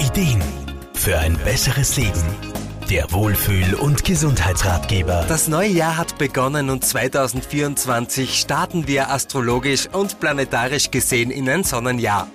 Ideen für ein besseres Leben. Der Wohlfühl- und Gesundheitsratgeber. Das neue Jahr hat begonnen und 2024 starten wir astrologisch und planetarisch gesehen in ein Sonnenjahr.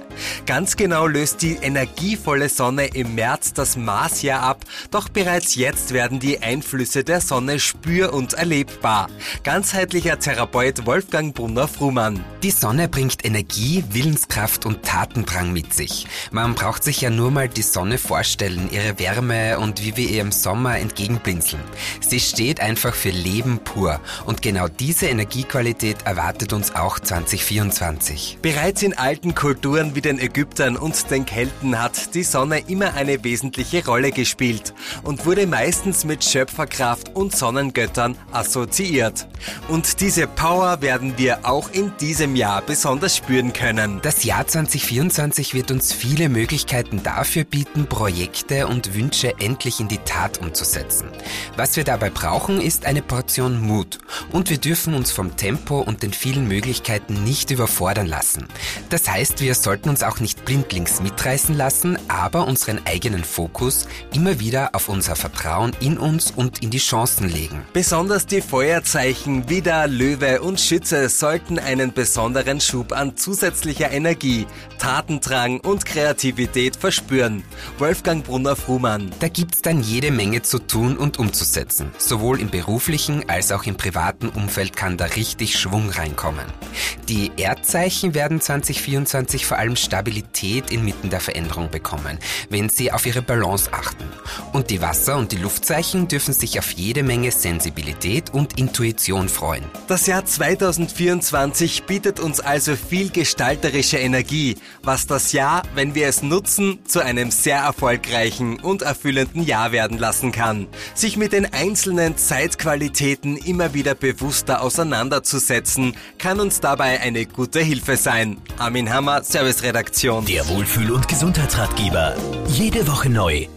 Ganz genau löst die energievolle Sonne im März das Marsjahr ab, doch bereits jetzt werden die Einflüsse der Sonne spür- und erlebbar. Ganzheitlicher Therapeut Wolfgang Brunner-Frumann. Die Sonne bringt Energie, Willenskraft und Tatendrang mit sich. Man braucht sich ja nur mal die Sonne vorstellen, ihre Wärme und wie wir ihr im Sommer entgegenblinzeln. Sie steht einfach für Leben pur und genau diese Energiequalität erwartet uns auch 2024. Bereits in alten Kulturen wie den Ägyptern und den Kelten hat die Sonne immer eine wesentliche Rolle gespielt und wurde meistens mit Schöpferkraft und Sonnengöttern assoziiert. Und diese Power werden wir auch in diesem Jahr besonders spüren können. Das Jahr 2024 wird uns viele Möglichkeiten dafür bieten, Projekte und Wünsche endlich in die Tat umzusetzen. Was wir dabei brauchen, ist eine Portion Mut und wir dürfen uns vom Tempo und den vielen Möglichkeiten nicht überfordern lassen. Das heißt, wir sollten uns auch nicht blindlings mitreißen lassen, aber unseren eigenen Fokus immer wieder auf unser Vertrauen in uns und in die Chancen legen. Besonders die Feuerzeichen Widder, Löwe und Schütze sollten einen besonderen Schub an zusätzlicher Energie, Tatendrang und Kreativität verspüren. Wolfgang Brunner-Frumann. Da gibt's dann jede Menge zu tun und umzusetzen. Sowohl im beruflichen als auch im privaten Umfeld kann da richtig Schwung reinkommen. Die Erdzeichen werden 2024 vor allem Stabilität inmitten der Veränderung bekommen, wenn sie auf ihre Balance achten. Und die Wasser- und die Luftzeichen dürfen sich auf jede Menge Sensibilität und Intuition freuen. Das Jahr 2024 bietet uns also viel gestalterische Energie, was das Jahr, wenn wir es nutzen, zu einem sehr erfolgreichen und erfüllenden Jahr werden lassen kann. Sich mit den einzelnen Zeitqualitäten immer wieder bewusster auseinanderzusetzen, kann uns dabei eine gute Hilfe sein. Armin Hammer, Serviceredaktion. Der Wohlfühl- und Gesundheitsratgeber. Jede Woche neu.